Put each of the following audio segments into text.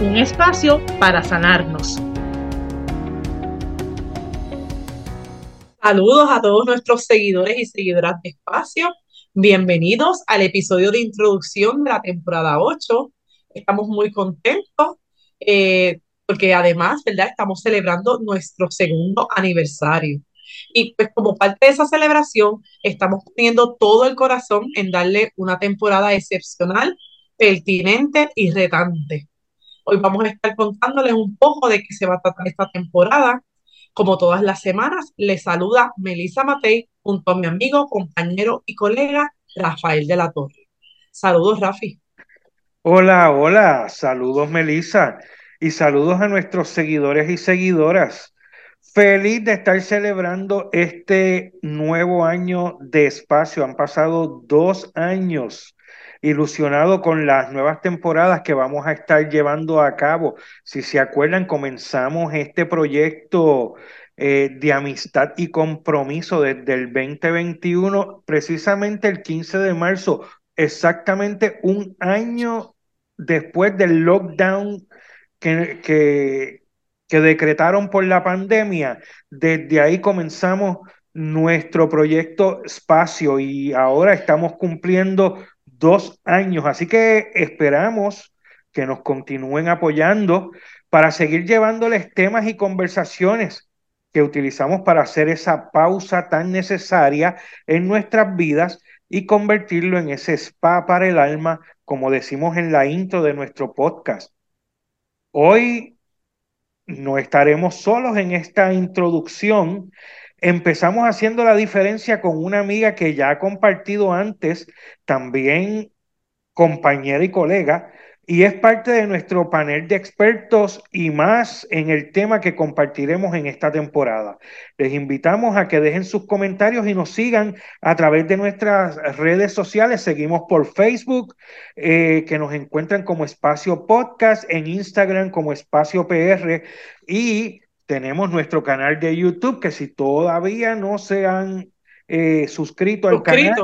Un espacio para sanarnos. Saludos a todos nuestros seguidores y seguidoras de Espacio. Bienvenidos al episodio de introducción de la temporada 8. Estamos muy contentos eh, porque además, ¿verdad? Estamos celebrando nuestro segundo aniversario. Y pues como parte de esa celebración, estamos poniendo todo el corazón en darle una temporada excepcional, pertinente y retante. Hoy vamos a estar contándoles un poco de qué se va a tratar esta temporada, como todas las semanas, les saluda Melissa Matei junto a mi amigo, compañero y colega Rafael de la Torre. Saludos, Rafi. Hola, hola, saludos, Melissa, y saludos a nuestros seguidores y seguidoras. Feliz de estar celebrando este nuevo año de espacio. Han pasado dos años ilusionado con las nuevas temporadas que vamos a estar llevando a cabo. Si se acuerdan, comenzamos este proyecto eh, de amistad y compromiso desde el 2021, precisamente el 15 de marzo, exactamente un año después del lockdown que, que, que decretaron por la pandemia. Desde ahí comenzamos nuestro proyecto Espacio y ahora estamos cumpliendo dos años. Así que esperamos que nos continúen apoyando para seguir llevándoles temas y conversaciones que utilizamos para hacer esa pausa tan necesaria en nuestras vidas y convertirlo en ese spa para el alma, como decimos en la intro de nuestro podcast. Hoy no estaremos solos en esta introducción, Empezamos haciendo la diferencia con una amiga que ya ha compartido antes, también compañera y colega, y es parte de nuestro panel de expertos y más en el tema que compartiremos en esta temporada. Les invitamos a que dejen sus comentarios y nos sigan a través de nuestras redes sociales. Seguimos por Facebook, eh, que nos encuentran como Espacio Podcast, en Instagram como Espacio PR y tenemos nuestro canal de YouTube, que si todavía no se han eh, suscrito al canal,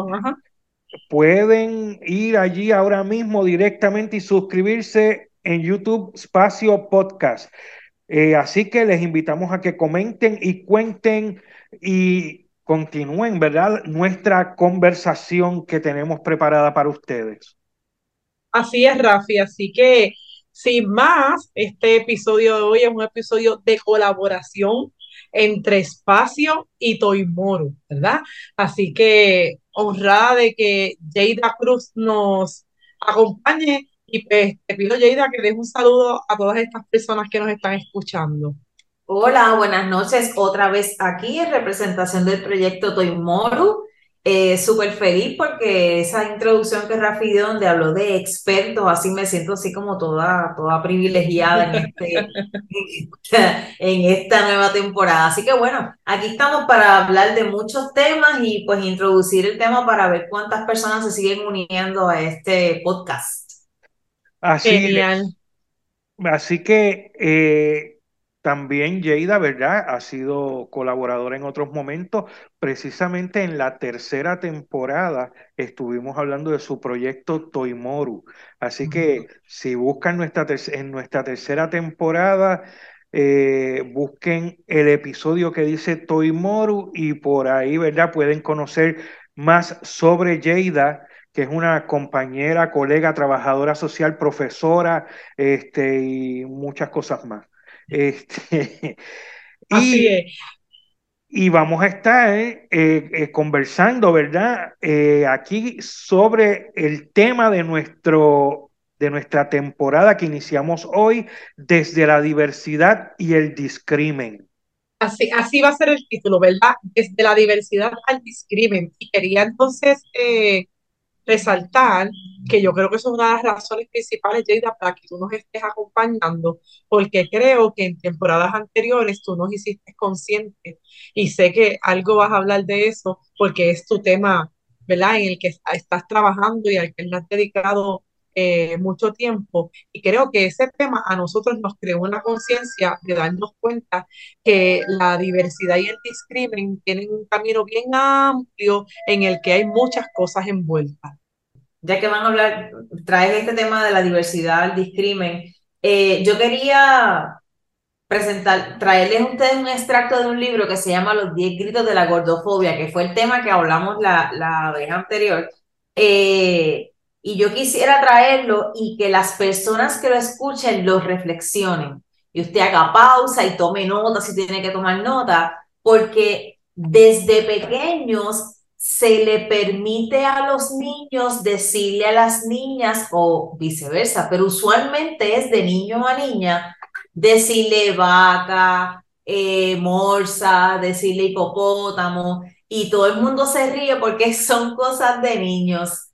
pueden ir allí ahora mismo directamente y suscribirse en YouTube Espacio Podcast. Eh, así que les invitamos a que comenten y cuenten y continúen, ¿verdad? Nuestra conversación que tenemos preparada para ustedes. Así es, Rafi. Así que sin más, este episodio de hoy es un episodio de colaboración entre Espacio y Toimoro, ¿verdad? Así que honrada de que Jada Cruz nos acompañe y pues te pido, Jada, que des un saludo a todas estas personas que nos están escuchando. Hola, buenas noches. Otra vez aquí en representación del proyecto Toimoru. Eh, Súper feliz porque esa introducción que Rafi dio donde habló de expertos, así me siento así como toda, toda privilegiada en, este, en esta nueva temporada. Así que bueno, aquí estamos para hablar de muchos temas y pues introducir el tema para ver cuántas personas se siguen uniendo a este podcast. Así, Genial. Así que eh, también Jada, ¿verdad? Ha sido colaboradora en otros momentos. Precisamente en la tercera temporada estuvimos hablando de su proyecto Toimoru. Así que si buscan nuestra en nuestra tercera temporada, eh, busquen el episodio que dice Toimoru y por ahí, ¿verdad? Pueden conocer más sobre Jada que es una compañera, colega, trabajadora social, profesora, este, y muchas cosas más. Este, y, y vamos a estar eh, eh, conversando, ¿verdad? Eh, aquí sobre el tema de, nuestro, de nuestra temporada que iniciamos hoy, desde la diversidad y el discrimen. Así, así va a ser el título, ¿verdad? Desde la diversidad al discrimen. Y quería entonces resaltar que yo creo que eso es una de las razones principales, Jada, para que tú nos estés acompañando, porque creo que en temporadas anteriores tú nos hiciste conscientes y sé que algo vas a hablar de eso porque es tu tema, ¿verdad? En el que estás trabajando y al que le has dedicado eh, mucho tiempo. Y creo que ese tema a nosotros nos creó una conciencia de darnos cuenta que la diversidad y el discrimen tienen un camino bien amplio en el que hay muchas cosas envueltas. Ya que van a hablar, traes este tema de la diversidad, el discrimen, eh, yo quería presentar, traerles a ustedes un extracto de un libro que se llama Los 10 gritos de la gordofobia, que fue el tema que hablamos la, la vez anterior. Eh, y yo quisiera traerlo y que las personas que lo escuchen lo reflexionen. Y usted haga pausa y tome nota si tiene que tomar nota, porque desde pequeños se le permite a los niños decirle a las niñas o viceversa, pero usualmente es de niño a niña decirle vaca, eh, morsa, decirle hipopótamo, y todo el mundo se ríe porque son cosas de niños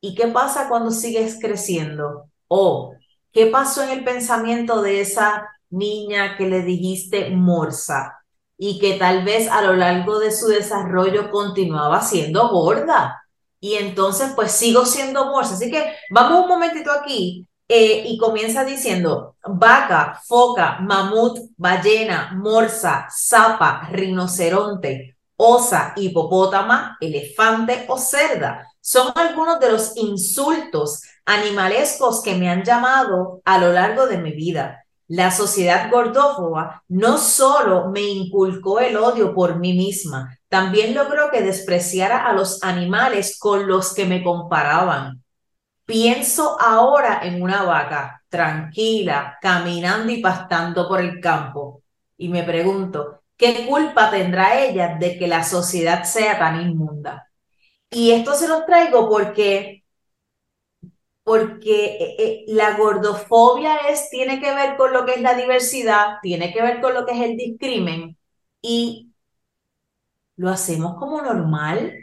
¿Y qué pasa cuando sigues creciendo? ¿O qué pasó en el pensamiento de esa niña que le dijiste morsa y que tal vez a lo largo de su desarrollo continuaba siendo gorda? Y entonces pues sigo siendo morsa. Así que vamos un momentito aquí eh, y comienza diciendo vaca, foca, mamut, ballena, morsa, zapa, rinoceronte, osa, hipopótama, elefante o cerda. Son algunos de los insultos animalescos que me han llamado a lo largo de mi vida. La sociedad gordófoba no solo me inculcó el odio por mí misma, también logró que despreciara a los animales con los que me comparaban. Pienso ahora en una vaca tranquila, caminando y pastando por el campo, y me pregunto, ¿qué culpa tendrá ella de que la sociedad sea tan inmunda? Y esto se los traigo porque, porque eh, eh, la gordofobia es, tiene que ver con lo que es la diversidad, tiene que ver con lo que es el discrimen y lo hacemos como normal.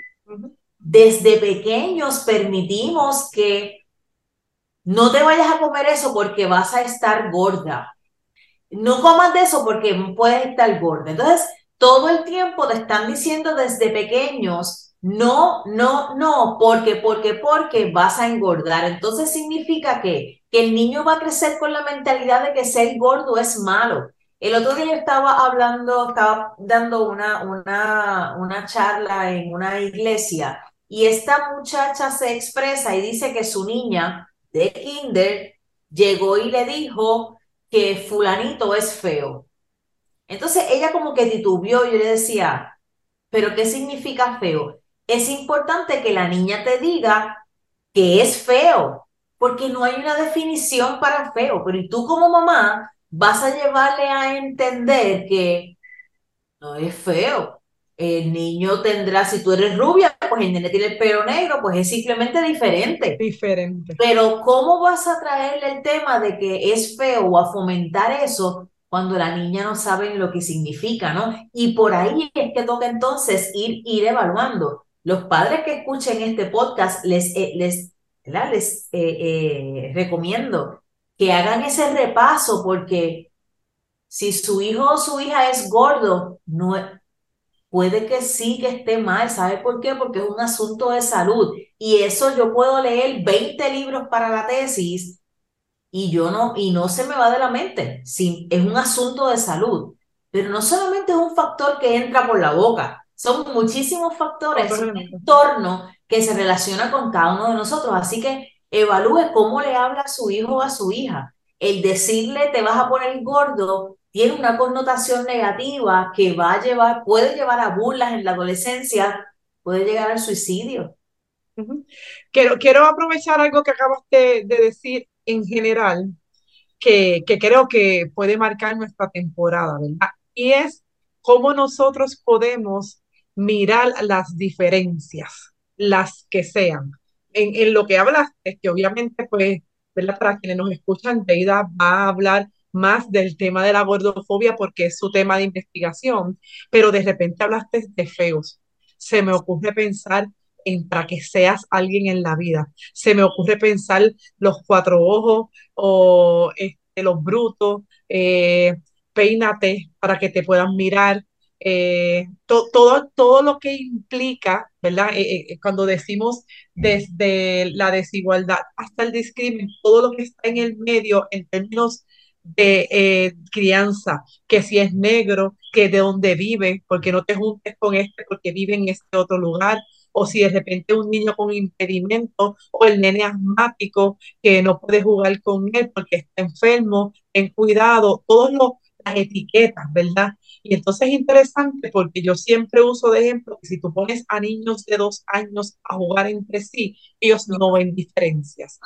Desde pequeños permitimos que no te vayas a comer eso porque vas a estar gorda. No comas de eso porque puedes estar gorda. Entonces, todo el tiempo te están diciendo desde pequeños no, no, no, porque, porque, porque vas a engordar. Entonces significa que, que el niño va a crecer con la mentalidad de que ser gordo es malo. El otro día yo estaba hablando, estaba dando una, una, una charla en una iglesia y esta muchacha se expresa y dice que su niña de kinder llegó y le dijo que fulanito es feo. Entonces ella como que titubió y yo le decía, pero ¿qué significa feo? Es importante que la niña te diga que es feo, porque no hay una definición para feo, pero tú como mamá vas a llevarle a entender que no es feo. El niño tendrá, si tú eres rubia, pues el niño tiene el pelo negro, pues es simplemente diferente. Diferente. Pero ¿cómo vas a traerle el tema de que es feo o a fomentar eso cuando la niña no sabe lo que significa, ¿no? Y por ahí es que toca entonces ir, ir evaluando los padres que escuchen este podcast, les, eh, les, les eh, eh, recomiendo que hagan ese repaso porque si su hijo o su hija es gordo, no, puede que sí que esté mal. ¿Sabe por qué? Porque es un asunto de salud. Y eso yo puedo leer 20 libros para la tesis y yo no, y no se me va de la mente. Sí, es un asunto de salud. Pero no solamente es un factor que entra por la boca, son muchísimos factores, un entorno que se relaciona con cada uno de nosotros. Así que evalúe cómo le habla a su hijo o a su hija. El decirle te vas a poner gordo tiene una connotación negativa que va a llevar, puede llevar a burlas en la adolescencia, puede llegar al suicidio. quiero, quiero aprovechar algo que acabas de, decir en general, que, que creo que puede marcar nuestra temporada, ¿verdad? Y es cómo nosotros podemos mirar las diferencias, las que sean. En, en lo que hablaste, que obviamente, pues, ¿verdad? Para quienes nos escuchan, Deida va a hablar más del tema de la gordofobia porque es su tema de investigación, pero de repente hablaste de feos. Se me ocurre pensar en, para que seas alguien en la vida. Se me ocurre pensar los cuatro ojos o este, los brutos, eh, peínate para que te puedan mirar, eh, todo, todo lo que implica, ¿verdad? Eh, eh, cuando decimos desde la desigualdad hasta el discrimen, todo lo que está en el medio en términos de crianza, que si es negro, que de dónde vive, porque no te juntes con este porque vive en este otro lugar, o si de repente un niño con impedimento o el nene asmático que no puede jugar con él porque está enfermo, en cuidado, todos los etiquetas, ¿verdad? Y entonces es interesante porque yo siempre uso de ejemplo que si tú pones a niños de dos años a jugar entre sí, ellos no ven diferencias.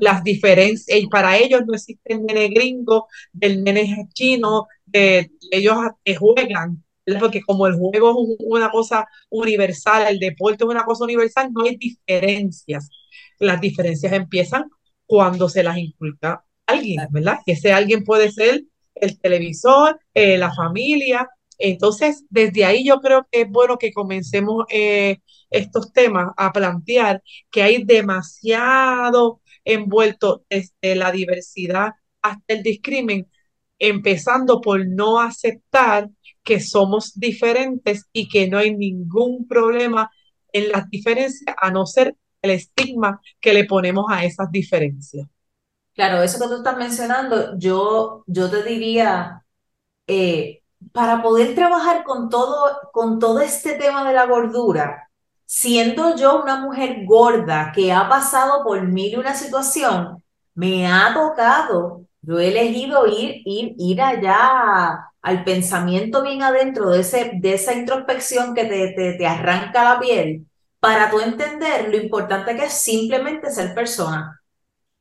Las diferencias, y para ellos no existe el nene gringo, del nene chino, de, ellos juegan, porque como el juego es una cosa universal, el deporte es una cosa universal, no hay diferencias. Las diferencias empiezan cuando se las inculca alguien, ¿verdad? Que ese alguien puede ser el televisor, eh, la familia. Entonces, desde ahí yo creo que es bueno que comencemos eh, estos temas a plantear que hay demasiado envuelto desde la diversidad hasta el discrimen, empezando por no aceptar que somos diferentes y que no hay ningún problema en las diferencias, a no ser el estigma que le ponemos a esas diferencias. Claro, eso que tú estás mencionando, yo, yo te diría, eh, para poder trabajar con todo, con todo este tema de la gordura, siendo yo una mujer gorda que ha pasado por mil una situación, me ha tocado, yo he elegido ir, ir, ir allá al pensamiento bien adentro de, ese, de esa introspección que te, te, te arranca la piel, para tú entender lo importante que es simplemente ser persona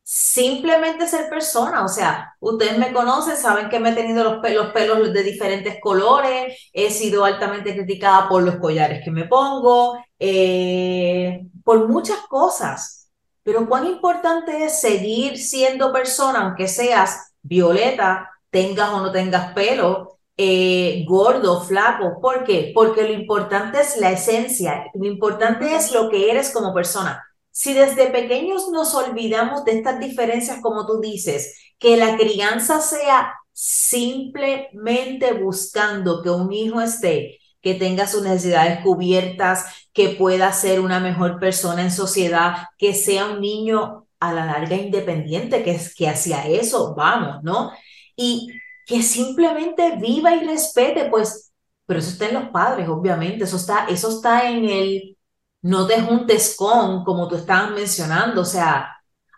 simplemente ser persona. O sea, ustedes me conocen, saben que me he tenido los, pelos, de diferentes colores, he sido altamente criticada por los collares que me pongo, eh, por muchas cosas. Pero cuán importante es seguir siendo persona, aunque seas violeta, tengas o no tengas pelo, eh, gordo, flaco. ¿Por qué? Porque lo importante es la esencia, lo importante es lo que eres como persona. Si desde pequeños nos olvidamos de estas diferencias, como tú dices, que la crianza sea simplemente buscando que un hijo esté, que tenga sus necesidades cubiertas, que pueda ser una mejor persona en sociedad, que sea un niño a la larga independiente, que, que hacia eso vamos, ¿no? Y que simplemente viva y respete, pues, pero eso está en los padres, obviamente, eso está, eso está en el no te juntes con, como tú estabas mencionando, o sea,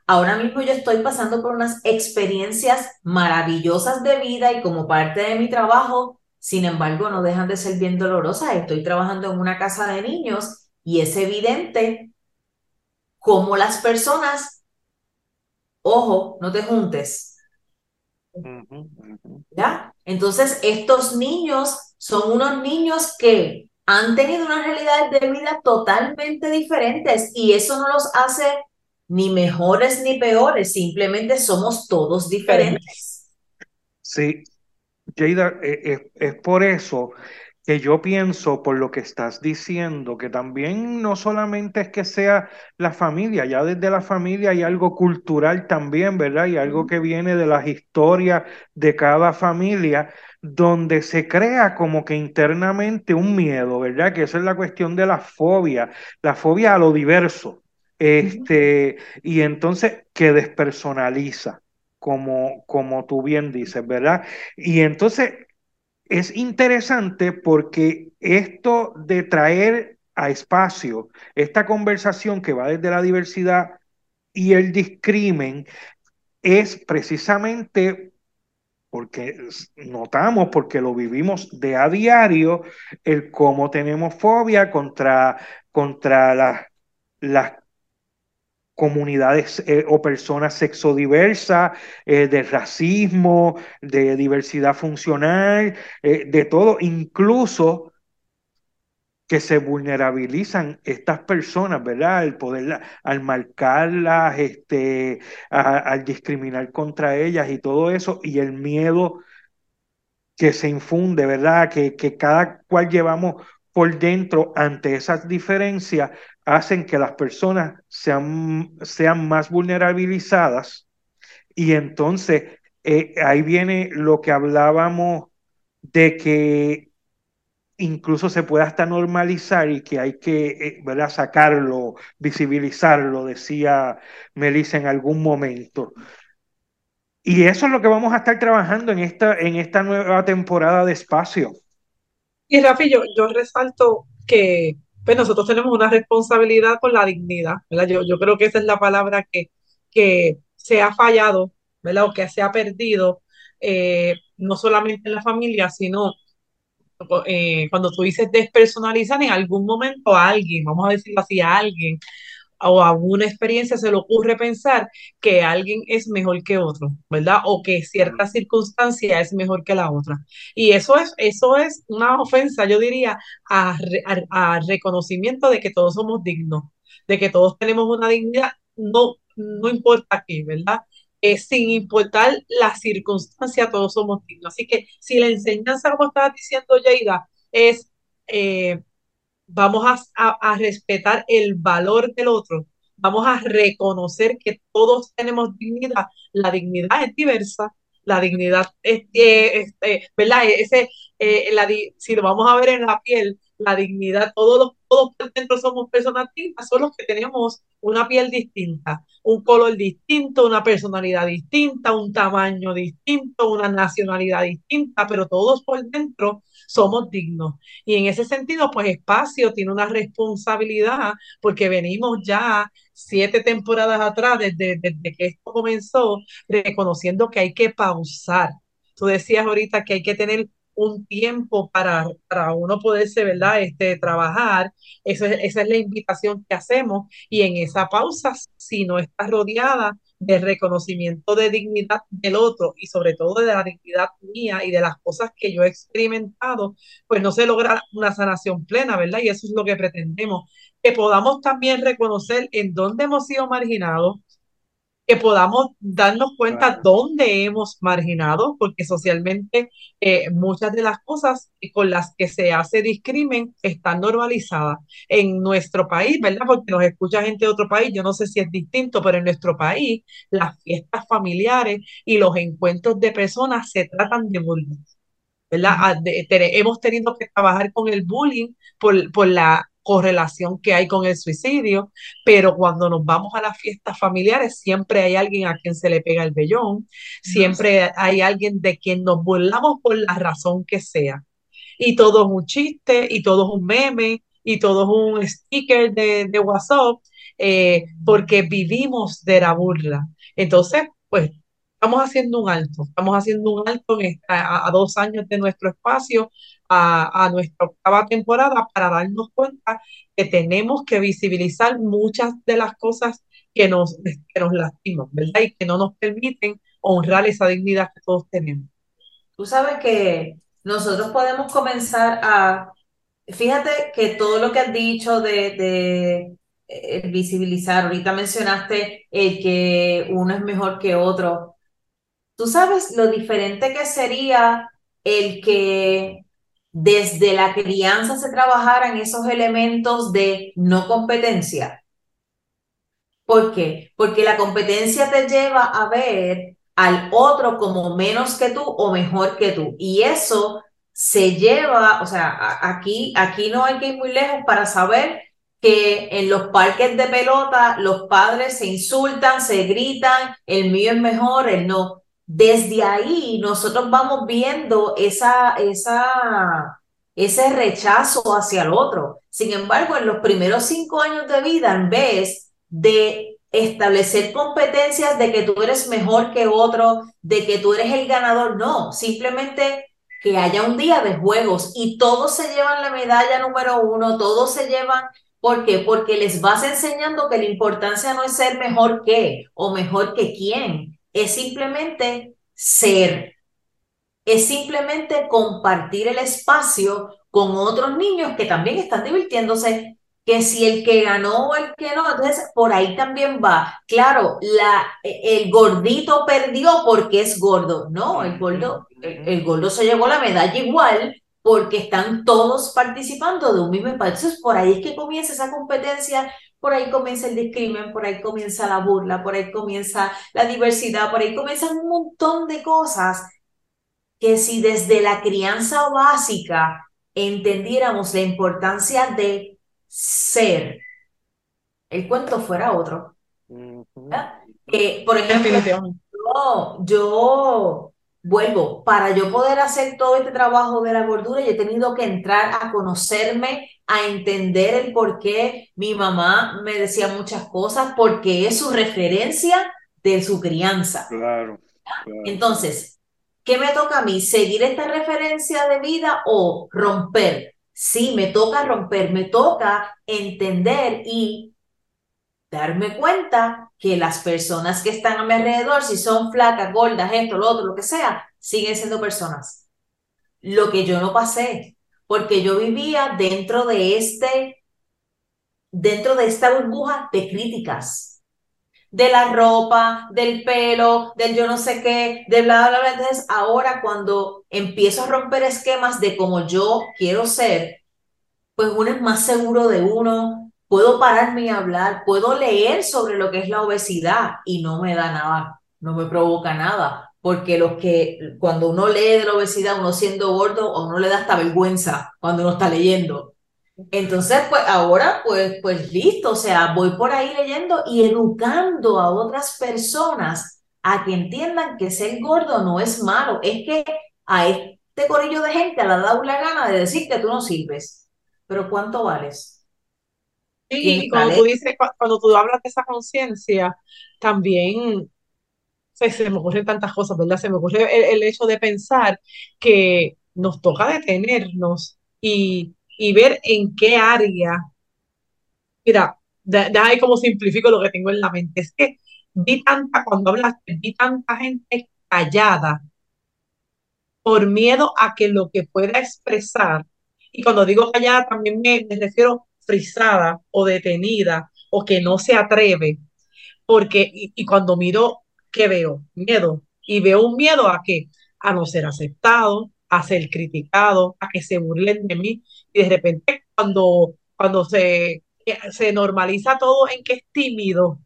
ahora mismo yo estoy pasando por unas experiencias maravillosas de vida y como parte de mi trabajo, sin embargo, no dejan de ser bien dolorosas. Estoy trabajando en una casa de niños y es evidente cómo las personas, ojo, no te juntes. ¿Ya? Entonces, estos niños son unos niños que han tenido unas realidades de vida totalmente diferentes y eso no los hace ni mejores ni peores, simplemente somos todos diferentes. Sí, Jada, eh, es, por eso que yo pienso, por lo que estás diciendo, que también no solamente es que sea la familia, ya desde la familia hay algo cultural también, ¿verdad? Y algo que viene de las historias de cada familia, donde se crea como que internamente un miedo, ¿verdad? Que esa es la cuestión de la fobia, la fobia a lo diverso, este, y entonces que despersonaliza, como, como tú bien dices, ¿verdad? Y entonces es interesante porque esto de traer a espacio esta conversación que va desde la diversidad y el discrimen es precisamente porque notamos, porque lo vivimos de a diario, el cómo tenemos fobia contra, contra las, las comunidades eh, o personas sexodiversas, eh, de racismo, de diversidad funcional, eh, de todo, incluso que se vulnerabilizan estas personas, ¿verdad? Al poder, al marcarlas, este, al discriminar contra ellas y todo eso, y el miedo que se infunde, ¿verdad? Que, que cada cual llevamos por dentro ante esas diferencias, hacen que las personas sean, sean más vulnerabilizadas y entonces eh, ahí viene lo que hablábamos de que incluso se puede hasta normalizar y que hay que eh, ¿verdad? sacarlo, visibilizarlo, decía Melissa en algún momento. Y eso es lo que vamos a estar trabajando en esta, en esta nueva temporada de espacio. Y Rafi, yo, yo resalto que pues nosotros tenemos una responsabilidad con la dignidad, ¿verdad? Yo, yo creo que esa es la palabra que, que se ha fallado, ¿verdad? O que se ha perdido, eh, no solamente en la familia, sino eh, cuando tú dices despersonalizar, en algún momento a alguien, vamos a decirlo así, a alguien o a alguna experiencia se le ocurre pensar que alguien es mejor que otro, ¿verdad? O que cierta circunstancia es mejor que la otra. Y eso es, eso es una ofensa, yo diría, a, a, reconocimiento de que todos somos dignos, de que todos tenemos una dignidad, no, no importa qué, ¿verdad? Eh, sin importar la circunstancia, todos somos dignos. Así que si la enseñanza, como estaba diciendo Yeida, es eh, vamos a, respetar el valor del otro, vamos a reconocer que todos tenemos dignidad, la dignidad es diversa, la dignidad es, eh, ¿verdad? Ese, la, si lo vamos a ver en la piel, la dignidad, todos los, todos por dentro somos personas distintas, son los que tenemos una piel distinta, un color distinto, una personalidad distinta, un tamaño distinto, una nacionalidad distinta, pero todos por dentro somos dignos. Y en ese sentido, pues Espacio tiene una responsabilidad porque venimos ya siete temporadas atrás, desde, desde que esto comenzó, reconociendo que hay que pausar. Tú decías ahorita que hay que tener un tiempo para, para uno poderse, ¿verdad? Este, trabajar. Eso esa es la invitación que hacemos. Y en esa pausa, si no está rodeada de reconocimiento de dignidad del otro y sobre todo de la dignidad mía y de las cosas que yo he experimentado, pues no se logra una sanación plena, ¿verdad? Y eso es lo que pretendemos, que podamos también reconocer en dónde hemos sido marginados, que podamos darnos cuenta dónde hemos marginado, porque socialmente eh, muchas de las cosas con las que se hace discrimen están normalizadas en nuestro país, ¿verdad? Porque nos escucha gente de otro país, yo no sé si es distinto, pero en nuestro país las fiestas familiares y los encuentros de personas se tratan de bullying. ¿verdad? Ah, hemos tenido que trabajar con el bullying por, por la correlación que hay con el suicidio, pero cuando nos vamos a las fiestas familiares siempre hay alguien a quien se le pega el vellón, siempre hay alguien de quien nos burlamos por la razón que sea. Y todo es un chiste, y todo es un meme, y todo es un sticker de, de WhatsApp, eh, porque vivimos de la burla. Entonces, pues estamos haciendo un alto, estamos haciendo un alto a, dos años de nuestro espacio, a, nuestra octava temporada, para darnos cuenta que tenemos que visibilizar muchas de las cosas que nos, que nos lastiman, ¿verdad? Y que no nos permiten honrar esa dignidad que todos tenemos. Tú sabes que nosotros podemos comenzar a, fíjate que todo lo que has dicho de, eh, visibilizar, ahorita mencionaste el que uno es mejor que otro, Tú sabes lo diferente que sería el que desde la crianza se trabajaran esos elementos de no competencia. ¿Por qué? Porque la competencia te lleva a ver al otro como menos que tú o mejor que tú. Y eso se lleva, o sea, aquí, aquí no hay que ir muy lejos para saber que en los parques de pelota los padres se insultan, se gritan, el mío es mejor, el no desde ahí nosotros vamos viendo esa, esa, ese rechazo hacia el otro. Sin embargo, en los primeros cinco años de vida, en vez de establecer competencias de que tú eres mejor que otro, de que tú eres el ganador, no, simplemente que haya un día de juegos y todos se llevan la medalla número uno, todos se llevan, ¿por qué? Porque les vas enseñando que la importancia no es ser mejor que o mejor que quién, es simplemente ser, es simplemente compartir el espacio con otros niños que también están divirtiéndose, que si el que ganó o el que no, entonces por ahí también va. Claro, la, el gordito perdió porque es gordo, no, el gordo, el, gordo se llevó la medalla igual porque están todos participando de un mismo impacto. Entonces, por ahí es que comienza esa competencia, por ahí comienza el discrimen, por ahí comienza la burla, por ahí comienza la diversidad, por ahí comienzan un montón de cosas que si desde la crianza básica entendiéramos la importancia de ser, el cuento fuera otro. Eh, por ejemplo, yo, yo vuelvo, para yo poder hacer todo este trabajo de la gordura, yo he tenido que entrar a conocerme, a entender el por qué mi mamá me decía muchas cosas, porque es su referencia de su crianza. Claro. Entonces, ¿qué me toca a mí? ¿Seguir esta referencia de vida o romper? Sí, me toca romper, me toca entender y darme cuenta que las personas que están a mi alrededor, si son flacas, gordas, esto, lo otro, lo que sea, siguen siendo personas. Lo que yo no pasé, porque yo vivía dentro de este, dentro de esta burbuja de críticas, de la ropa, del pelo, del yo no sé qué, de bla, bla, bla. Entonces, ahora cuando empiezo a romper esquemas de cómo yo quiero ser, pues uno es más seguro de uno, puedo pararme y hablar, puedo leer sobre lo que es la obesidad y no me da nada, no me provoca nada, porque los que cuando uno lee de la obesidad, uno siendo gordo, a uno le da hasta vergüenza cuando uno está leyendo. Entonces, pues ahora, pues, pues listo, o sea, voy por ahí leyendo y educando a otras personas a que entiendan que ser gordo no es malo, es que a este corillo de gente le ha dado la gana de decir que tú no sirves, pero ¿cuánto vales? Y cuando tú dices, cuando tú hablas de esa conciencia, también se, me ocurren tantas cosas, ¿verdad? Se me ocurre el, hecho de pensar que nos toca detenernos y, y ver en qué área. Mira, ya ahí como simplifico lo que tengo en la mente. Es que vi tanta, cuando hablaste, vi tanta gente callada por miedo a que lo que pueda expresar, y cuando digo callada también me, me refiero o detenida o que no se atreve, porque y, cuando miro, ¿qué veo? Miedo. Y veo un miedo a que a no ser aceptado, a ser criticado, a que se burlen de mí. Y de repente cuando, cuando se, se normaliza todo en que es tímido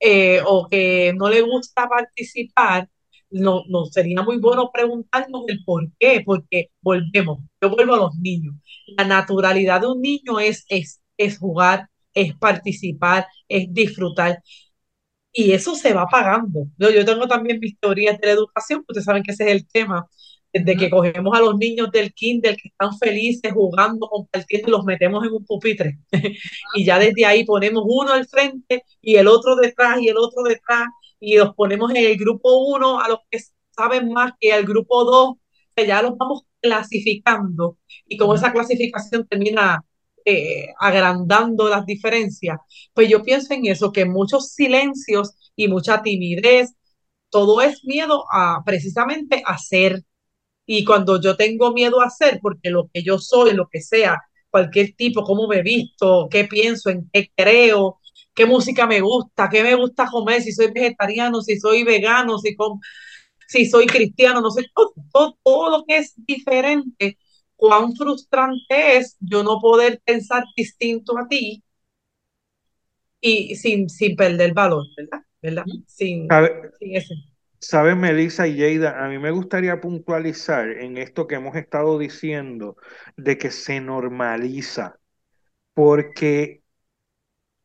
eh, o que no le gusta participar, no, no sería muy bueno preguntarnos el por qué, porque volvemos, yo vuelvo a los niños. La naturalidad de un niño es, es, es jugar, es participar, es disfrutar. Y eso se va pagando. Yo, yo tengo también mis teorías de la educación, ustedes saben que ese es el tema. Desde que cogemos a los niños del kinder que están felices, jugando, compartiendo, los metemos en un pupitre. y ya desde ahí ponemos uno al frente y el otro detrás y el otro detrás y los ponemos en el grupo 1 a los que saben más que el grupo 2, que ya los vamos clasificando y como esa clasificación termina eh, agrandando las diferencias, pues yo pienso en eso, que muchos silencios y mucha timidez, todo es miedo a precisamente hacer. Y cuando yo tengo miedo a hacer, porque lo que yo soy, lo que sea, cualquier tipo, cómo me he visto, qué pienso, en qué creo, qué música me gusta, qué me gusta comer, si soy vegetariano, si soy vegano, si, si soy cristiano, no sé, todo, todo, lo que es diferente, cuán frustrante es yo no poder pensar distinto a ti y sin, sin perder valor, ¿verdad? ¿verdad? Sin, sin ese. Sabes, Melissa y Yeida, a mí me gustaría puntualizar en esto que hemos estado diciendo de que se normaliza, porque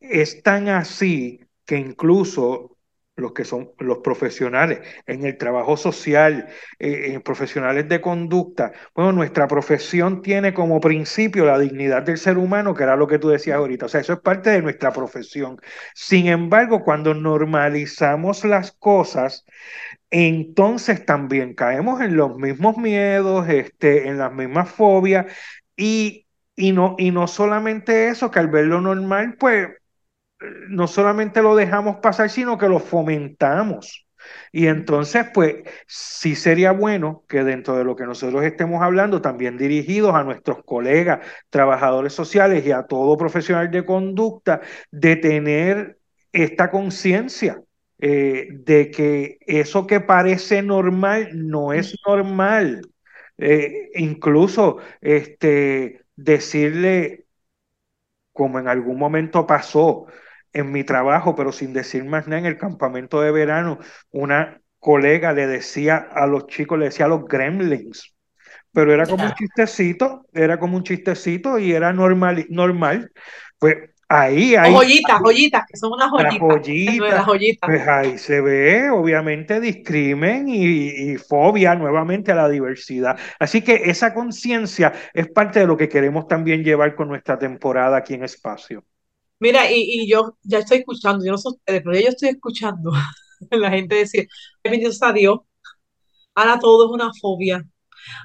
es tan así que incluso los que son los profesionales en el trabajo social, eh, en profesionales de conducta. Bueno, nuestra profesión tiene como principio la dignidad del ser humano, que era lo que tú decías ahorita. O sea, eso es parte de nuestra profesión. Sin embargo, cuando normalizamos las cosas, entonces también caemos en los mismos miedos, este, en las mismas fobias y, y, no, y no solamente eso, que al verlo normal, pues no solamente lo dejamos pasar, sino que lo fomentamos. Y entonces, pues, sí sería bueno que dentro de lo que nosotros estemos hablando, también dirigidos a nuestros colegas, trabajadores sociales y a todo profesional de conducta, de tener esta conciencia eh, de que eso que parece normal no es normal. eh, incluso este, decirle, como en algún momento pasó en mi trabajo, pero sin decir más nada, en el campamento de verano, una colega le decía a los chicos, le decía a los gremlins, pero era como un chistecito, era como un chistecito y era normal, normal. Pues ahí hay... Joyitas, joyitas, que son unas joyitas. joyitas, Pues ahí se ve, obviamente, discrimen y, y, fobia nuevamente a la diversidad. Así que esa conciencia es parte de lo que queremos también llevar con nuestra temporada aquí en Espacio. Mira, y, y yo ya estoy escuchando, yo no sé ustedes, pero yo estoy escuchando la gente decir, bendito a Dios, ahora todo es una fobia,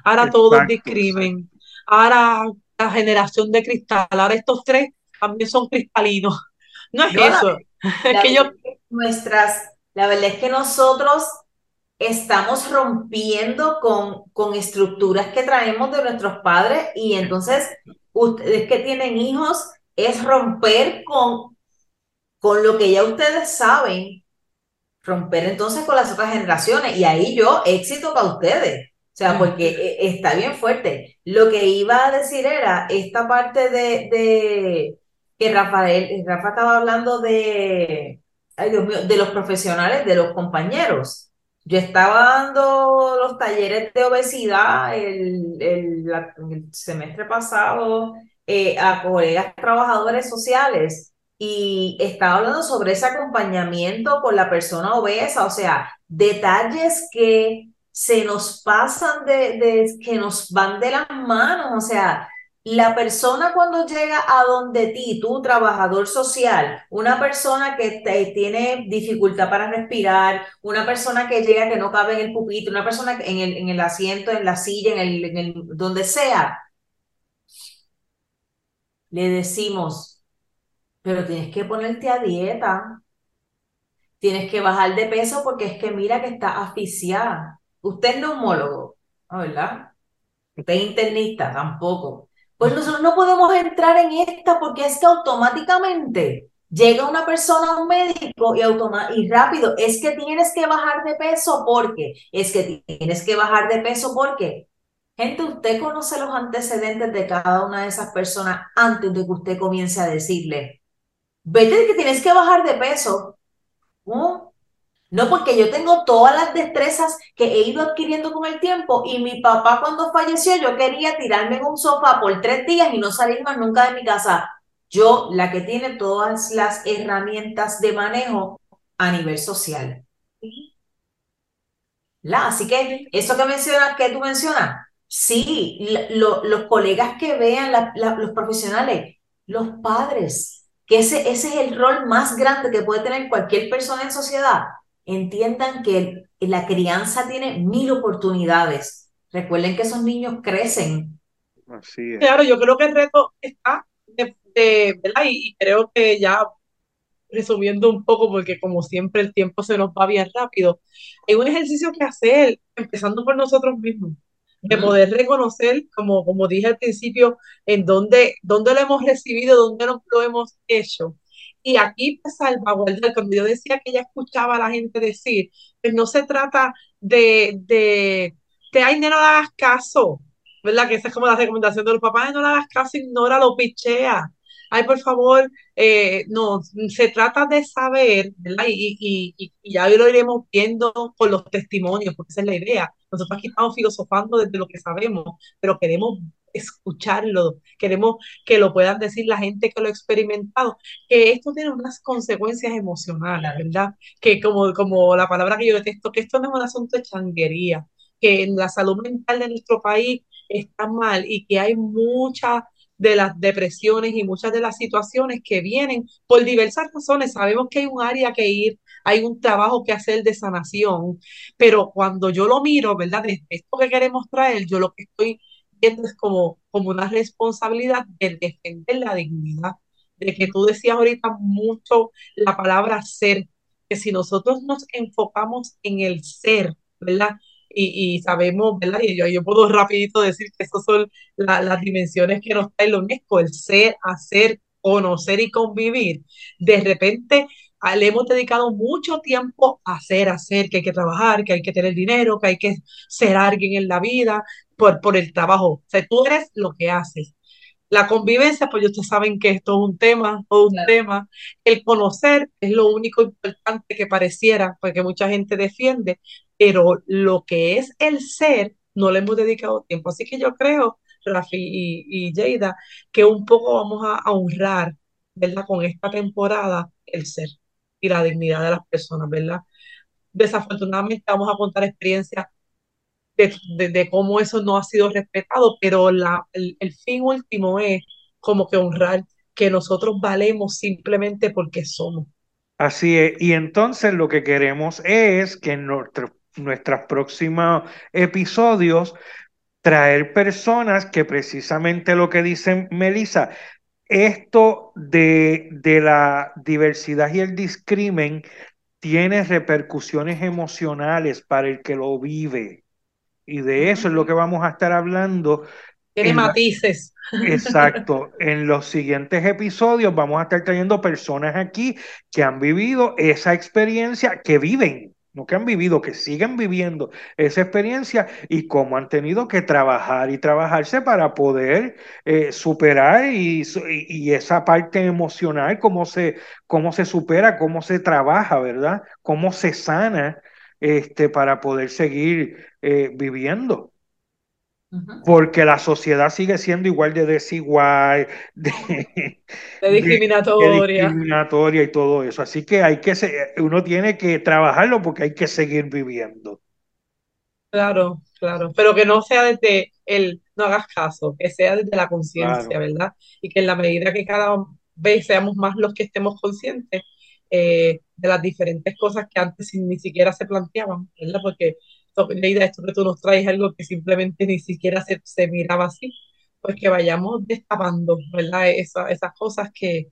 ahora todo es discrimen, ahora la generación de cristal, ahora estos tres también son cristalinos. No es eso. es que yo... Nuestras, la verdad es que nosotros estamos rompiendo con, con estructuras que traemos de nuestros padres y entonces ustedes que tienen hijos es romper con, con lo que ya ustedes saben, romper entonces con las otras generaciones. Y ahí yo, éxito para ustedes. O sea, porque e, está bien fuerte. Lo que iba a decir era esta parte de, de que Rafael, Rafa estaba hablando de, ay Dios mío, de los profesionales, de los compañeros. Yo estaba dando los talleres de obesidad el, el, el semestre pasado eh, a colegas trabajadores sociales y estaba hablando sobre ese acompañamiento con la persona obesa, o sea, detalles que se nos pasan de, de que nos van de las manos, o sea, la persona cuando llega a donde ti, tu trabajador social, una persona que tiene dificultad para respirar, una persona que llega que no cabe en el pupito, una persona en el, en el asiento, en la silla, en el, en el donde sea, le decimos, pero tienes que ponerte a dieta, tienes que bajar de peso porque es que mira que está asfixiada. Usted es neumólogo, ¿verdad? Usted es internista, tampoco. Pues nosotros no podemos entrar en esta porque es que automáticamente llega una persona a un médico y, y rápido, es que tienes que bajar de peso porque, es que tienes que bajar de peso porque Gente, usted conoce los antecedentes de cada una de esas personas antes de que usted comience a decirle, vete que tienes que bajar de peso. ¿No? No, porque yo tengo todas las destrezas que he ido adquiriendo con el tiempo y mi papá cuando falleció yo quería tirarme en un sofá por tres días y no salir más nunca de mi casa. Yo, la que tiene todas las herramientas de manejo a nivel social. ¿La? Así que eso que mencionas, que tú mencionas, Sí, los colegas que vean, los profesionales, los padres, que ese, ese es el rol más grande que puede tener cualquier persona en sociedad. Entiendan que la crianza tiene mil oportunidades. Recuerden que esos niños crecen. Así Claro, yo creo que el reto está, de, ¿verdad? Y, creo que ya resumiendo un poco, porque como siempre el tiempo se nos va bien rápido, hay un ejercicio que hacer, empezando por nosotros mismos de poder reconocer, como, como dije al principio, en dónde, dónde lo hemos recibido, dónde lo hemos hecho. Y aquí, pues, salvaguardar, cuando yo decía que ella escuchaba a la gente decir, pues no se trata de, de, de ay, no le hagas caso, ¿verdad? Que esa es como la recomendación de los papás, no le hagas caso, ignora, lo pichea ay, por favor, eh, no, se trata de saber, ¿verdad? Y, y, y, ya lo iremos viendo con los testimonios, porque esa es la idea. Nosotros aquí estamos filosofando desde lo que sabemos, pero queremos escucharlo, queremos que lo puedan decir la gente que lo ha experimentado, que esto tiene unas consecuencias emocionales, ¿verdad? Que como, como la palabra que yo detesto, que esto no es un asunto de changuería, que la salud mental de nuestro país está mal y que hay mucha de las depresiones y muchas de las situaciones que vienen por diversas razones. Sabemos que hay un área que ir, hay un trabajo que hacer de sanación, pero cuando yo lo miro, ¿verdad? De esto que queremos traer, yo lo que estoy viendo es como, como una responsabilidad de defender la dignidad, de que tú decías ahorita mucho la palabra ser, que si nosotros nos enfocamos en el ser, ¿verdad? Y, sabemos, ¿verdad? Y yo, yo puedo rapidito decir que esas son las dimensiones que nos trae la UNESCO, el ser, hacer, conocer y convivir. De repente le hemos dedicado mucho tiempo a hacer, hacer, que hay que trabajar, que hay que tener dinero, que hay que ser alguien en la vida, por, por el trabajo. O sea, tú eres lo que haces. La convivencia, pues ustedes saben que esto es un tema, o un tema. El conocer es lo único importante que pareciera, porque mucha gente defiende, pero lo que es el ser, no le hemos dedicado tiempo. Así que yo creo, Rafi y, y que un poco vamos a, honrar, ¿verdad? Con esta temporada, el ser y la dignidad de las personas, ¿verdad? Desafortunadamente vamos a contar experiencias de, cómo eso no ha sido respetado, pero la, el, fin último es como que honrar que nosotros valemos simplemente porque somos. Así es, y entonces lo que queremos es que en nuestros próximos episodios traer personas que precisamente lo que dicen Melissa, esto de, de la diversidad y el discrimen tiene repercusiones emocionales para el que lo vive. Y de eso es lo que vamos a estar hablando. Tiene matices. exacto. En los siguientes episodios vamos a estar trayendo personas aquí que han vivido esa experiencia, que viven, no que han vivido, que siguen viviendo esa experiencia y cómo han tenido que trabajar y trabajarse para poder eh, superar y, esa parte emocional, cómo se, cómo se supera, cómo se trabaja, ¿verdad? Cómo se sana este, para poder seguir eh, viviendo. Porque la sociedad sigue siendo igual de desigual, de, discriminatoria. discriminatoria y todo eso. Así que hay que uno tiene que trabajarlo porque hay que seguir viviendo. Claro, claro, pero que no sea desde el no hagas caso, que sea desde la conciencia, ¿verdad? Y que en la medida que cada vez seamos más los que estemos conscientes, eh, de las diferentes cosas que antes ni siquiera se planteaban, ¿verdad? Porque idea de esto que tú nos traes algo que simplemente ni siquiera se, se miraba así, pues que vayamos destapando, ¿verdad? esas cosas que,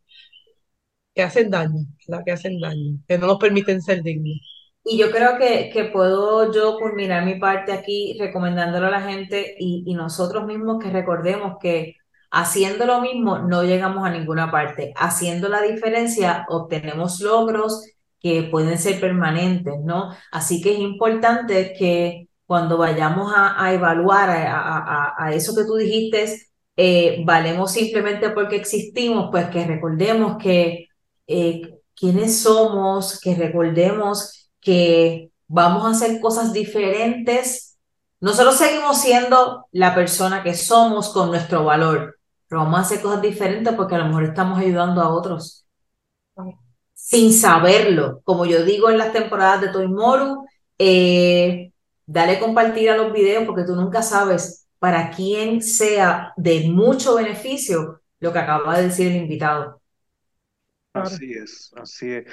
que hacen daño, ¿verdad? Que hacen daño, que no nos permiten ser dignos. Y yo creo que, que puedo yo culminar mi parte aquí recomendándolo a la gente y, y nosotros mismos que recordemos que Haciendo lo mismo, no llegamos a ninguna parte. Haciendo la diferencia, obtenemos logros que pueden ser permanentes, ¿no? Así que es importante que cuando vayamos a, evaluar a, eso que tú dijiste, eh, valemos simplemente porque existimos, pues que recordemos que eh, quiénes somos, que recordemos que vamos a hacer cosas diferentes. Nosotros seguimos siendo la persona que somos con nuestro valor, pero vamos a hacer cosas diferentes porque a lo mejor estamos ayudando a otros sin saberlo. Como yo digo en las temporadas de Toy Moru, eh, dale compartir a los videos porque tú nunca sabes para quién sea de mucho beneficio lo que acaba de decir el invitado. Así es, así es.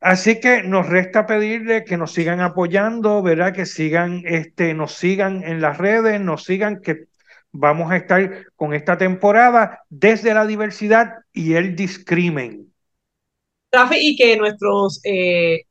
Así que nos resta pedirle que nos sigan apoyando, ¿verdad? Que sigan, este, nos sigan en las redes, nos sigan, que vamos a estar con esta temporada desde la diversidad y el discrimen. Y que nuestros, eh,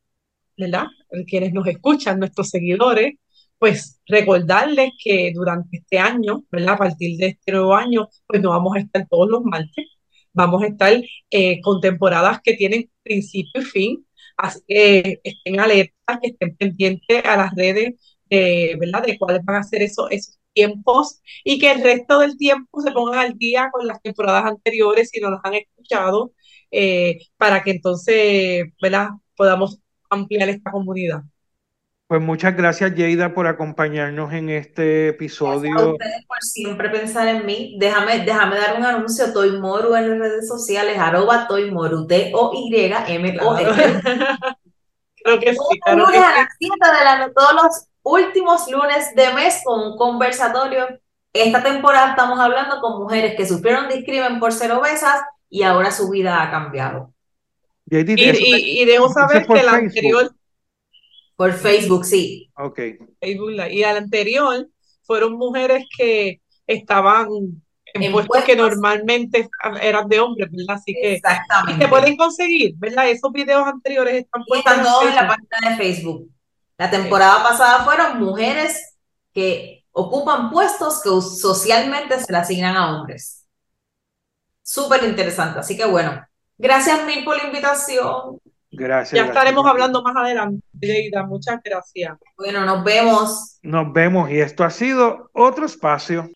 ¿verdad? Quienes nos escuchan, nuestros seguidores, pues recordarles que durante este año, ¿verdad? A partir de este nuevo año, pues no vamos a estar todos los martes, vamos a estar eh, con temporadas que tienen principio y fin, así que estén alertas, que estén pendientes a las redes, ¿verdad? De cuáles van a ser esos, esos tiempos y que el resto del tiempo se pongan al día con las temporadas anteriores si no las han escuchado, eh, para que entonces ¿verdad? podamos ampliar esta comunidad. Pues muchas gracias, Yeida, por acompañarnos en este episodio. Gracias a ustedes por siempre pensar en mí. Déjame, déjame dar un anuncio. Toy Moru en las redes sociales, arroba Toy Moru, T-O-Y-M-O. Creo que sí. Claro que sí. A las de todos los últimos lunes de mes con un conversatorio. Esta temporada estamos hablando con mujeres que sufrieron discrimen por ser obesas y ahora su vida ha cambiado. Y, y, debo saber que la anterior... Por Facebook, sí. Ok. Facebook, y la anterior fueron mujeres que estaban en, puestos que normalmente eran de hombres, ¿verdad? Así que Exactamente. se pueden conseguir, ¿verdad? Esos videos anteriores están puestos. Están todos en la página de Facebook. La temporada pasada fueron mujeres que ocupan puestos que socialmente se le asignan a hombres. Súper interesante. Así que bueno, gracias mil por la invitación. Gracias. Ya gracias. estaremos hablando más adelante, Leida. Muchas gracias. Bueno, nos vemos. Nos vemos y esto ha sido otro espacio.